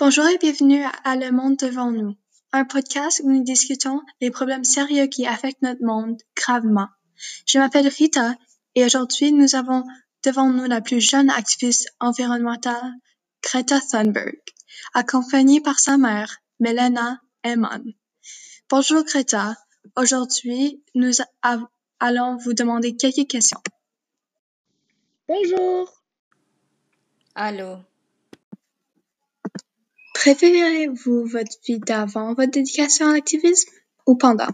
Bonjour et bienvenue à Le Monde devant nous, un podcast où nous discutons les problèmes sérieux qui affectent notre monde gravement. Je m'appelle Rita et aujourd'hui nous avons devant nous la plus jeune activiste environnementale, Greta Thunberg, accompagnée par sa mère, Melena Eman. Bonjour Greta, aujourd'hui nous allons vous demander quelques questions. Bonjour. Allô. Préférez-vous votre vie d'avant votre dédication à l'activisme ou pendant?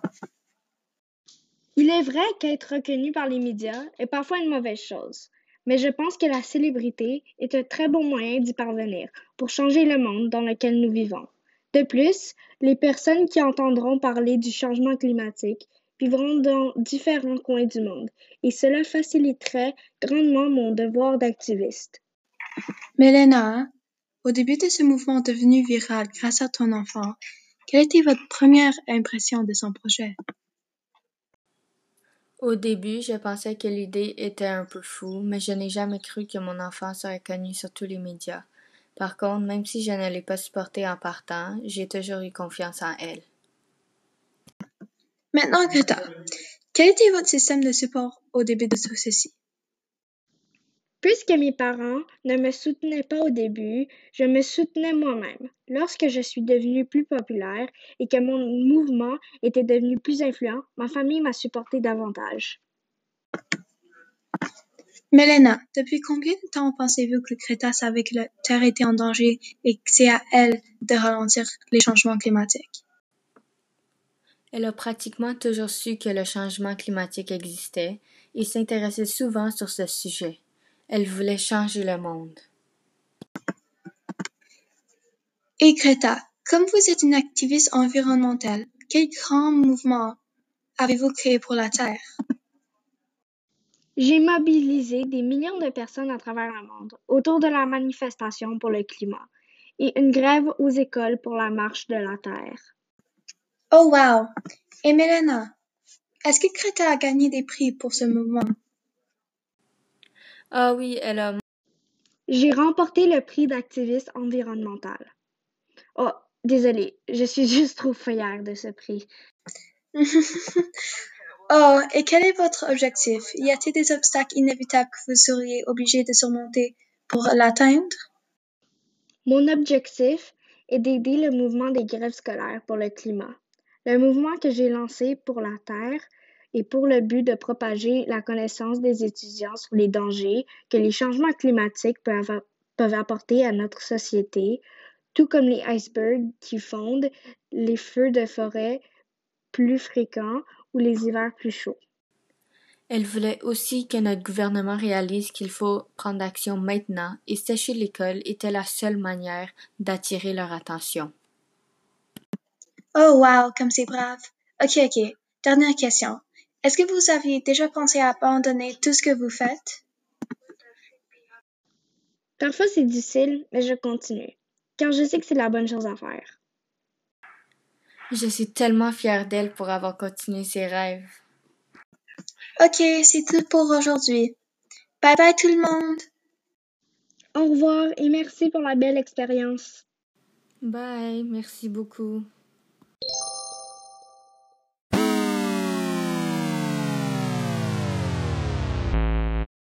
Il est vrai qu'être reconnu par les médias est parfois une mauvaise chose, mais je pense que la célébrité est un très bon moyen d'y parvenir pour changer le monde dans lequel nous vivons. De plus, les personnes qui entendront parler du changement climatique vivront dans différents coins du monde et cela faciliterait grandement mon devoir d'activiste. Melena, au début de ce mouvement devenu viral grâce à ton enfant, quelle était votre première impression de son projet? Au début, je pensais que l'idée était un peu fou, mais je n'ai jamais cru que mon enfant serait connu sur tous les médias. Par contre, même si je ne l'ai pas supporté en partant, j'ai toujours eu confiance en elle. Maintenant, Greta, quel était votre système de support au début de tout ceci? Puisque mes parents ne me soutenaient pas au début, je me soutenais moi-même. Lorsque je suis devenue plus populaire et que mon mouvement était devenu plus influent, ma famille m'a supporté davantage. Melena, depuis combien de temps pensez-vous que Greta savait que la Terre était en danger et que c'est à elle de ralentir les changements climatiques? Elle a pratiquement toujours su que le changement climatique existait et s'intéressait souvent sur ce sujet. Elle voulait changer le monde. Et Greta, comme vous êtes une activiste environnementale, quel grand mouvement avez-vous créé pour la Terre? J'ai mobilisé des millions de personnes à travers le monde autour de la manifestation pour le climat et une grève aux écoles pour la marche de la Terre. Oh wow! Et Melena, est-ce que Greta a gagné des prix pour ce mouvement? Ah oui, elle a. J'ai remporté le prix d'activiste environnemental. Oh, désolée, je suis juste trop fière de ce prix. oh, et quel est votre objectif? Y a-t-il des obstacles inévitables que vous seriez obligé de surmonter pour l'atteindre? Mon objectif est d'aider le mouvement des grèves scolaires pour le climat. Le mouvement que j'ai lancé pour la Terre et pour le but de propager la connaissance des étudiants sur les dangers que les changements climatiques peuvent, peuvent apporter à notre société, tout comme les icebergs qui fondent, les feux de forêt plus fréquents ou les hivers plus chauds. Elle voulait aussi que notre gouvernement réalise qu'il faut prendre action maintenant et sécher l'école était la seule manière d'attirer leur attention. Oh wow, comme c'est brave. Ok, ok. Dernière question. Est-ce que vous aviez déjà pensé à abandonner tout ce que vous faites? Parfois c'est difficile, mais je continue, car je sais que c'est la bonne chose à faire. Je suis tellement fière d'elle pour avoir continué ses rêves. Ok, c'est tout pour aujourd'hui. Bye bye tout le monde. Au revoir et merci pour la belle expérience. Bye, merci beaucoup.